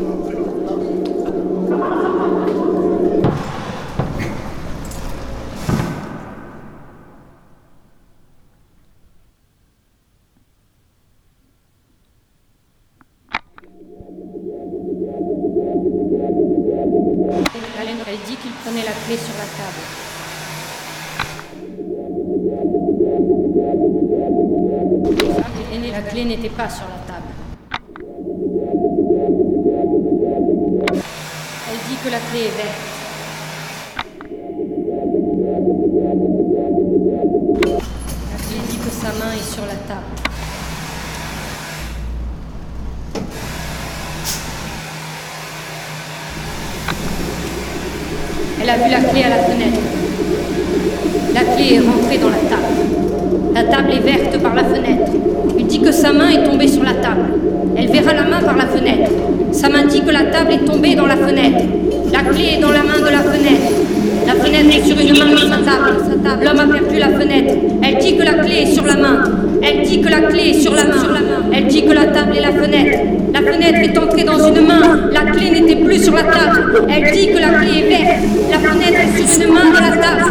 Elle dit qu'il prenait la clé sur la table. La clé n'était pas sur la table. La clé est verte. La clé dit que sa main est sur la table. Elle a vu la clé à la fenêtre. La clé est rentrée dans la table. La table est verte par la fenêtre. Que sa main est tombée sur la table. Elle verra la main par la fenêtre. Sa main dit que la table est tombée dans la fenêtre. La clé est dans la main de la fenêtre. La fenêtre est sur une main de sa table. L'homme a perdu la fenêtre. Elle dit que la clé est sur la main. Elle dit que la clé est sur la main. Elle dit que la table est la fenêtre. La fenêtre est entrée dans une main. La clé n'était plus sur la table. Elle dit que la clé est verte. La fenêtre est sur une main de la table.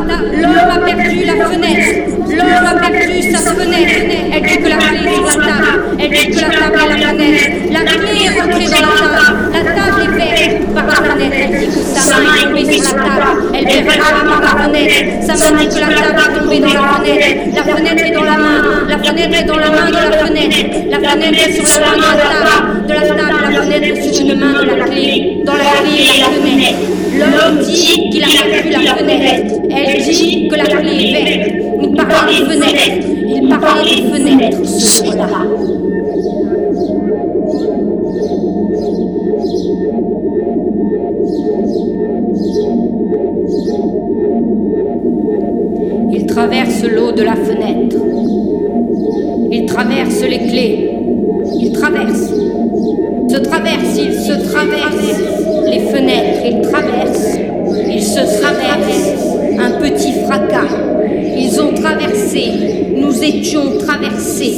L'homme a perdu la fenêtre. L'homme a perdu sa fenêtre. Elle dit que la clé est sur la table. Elle dit que la table est la fenêtre. La clé est rentrée dans la table. La table est verte par la fenêtre. Elle dit que sa main est tombée sur la table. Elle verra la main par la fenêtre. Sa que la table est tombée dans la fenêtre. La fenêtre est dans la main. La fenêtre est dans la main de la fenêtre. La fenêtre est sur la main de la table. De la table, la fenêtre est sur une main de la clé. Dans la clé, la fenêtre. L'homme dit qu'il a perdu la fenêtre. Elle dit que la clé est verte. Il parlait des fenêtres. Il parlait des fenêtres ce jour-là. Traverse l'eau de la fenêtre. Il traverse les clés. Il traverse. Se traverse, il se traverse les fenêtres. Il traverse. Il se traverse. Un petit fracas. Ils ont traversé. Nous étions traversés.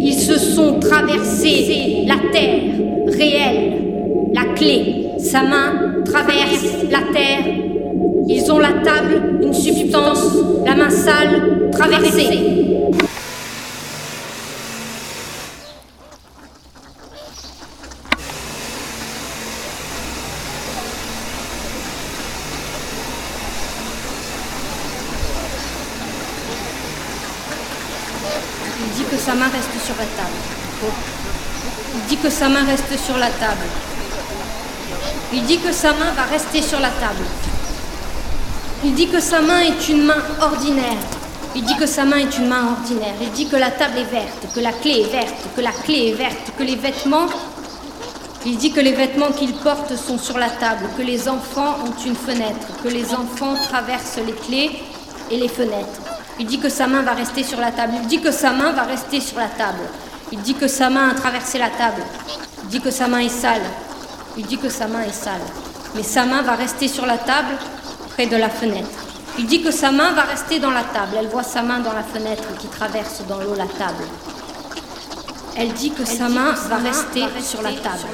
Ils se sont traversés la terre réelle. La clé. Sa main traverse la terre ils ont la table, une substance, la main sale, traversée. Il dit que sa main reste sur la table. Il dit que sa main reste sur la table. Il dit que sa main va rester sur la table. Il dit que sa main est une main ordinaire. Il dit que sa main est une main ordinaire. Il dit que la table est verte, que la clé est verte, que la clé est verte, que les vêtements... Il dit que les vêtements qu'il porte sont sur la table, que les enfants ont une fenêtre, que les enfants traversent les clés et les fenêtres. Il dit que sa main va rester sur la table. Il dit que sa main va rester sur la table. Il dit que sa main a traversé la table. Il dit que sa main est sale. Il dit que sa main est sale. Mais sa main va rester sur la table près de la fenêtre. Il dit que sa main va rester dans la table. Elle voit sa main dans la fenêtre qui traverse dans l'eau la table. Elle dit que sa main va rester sur la table.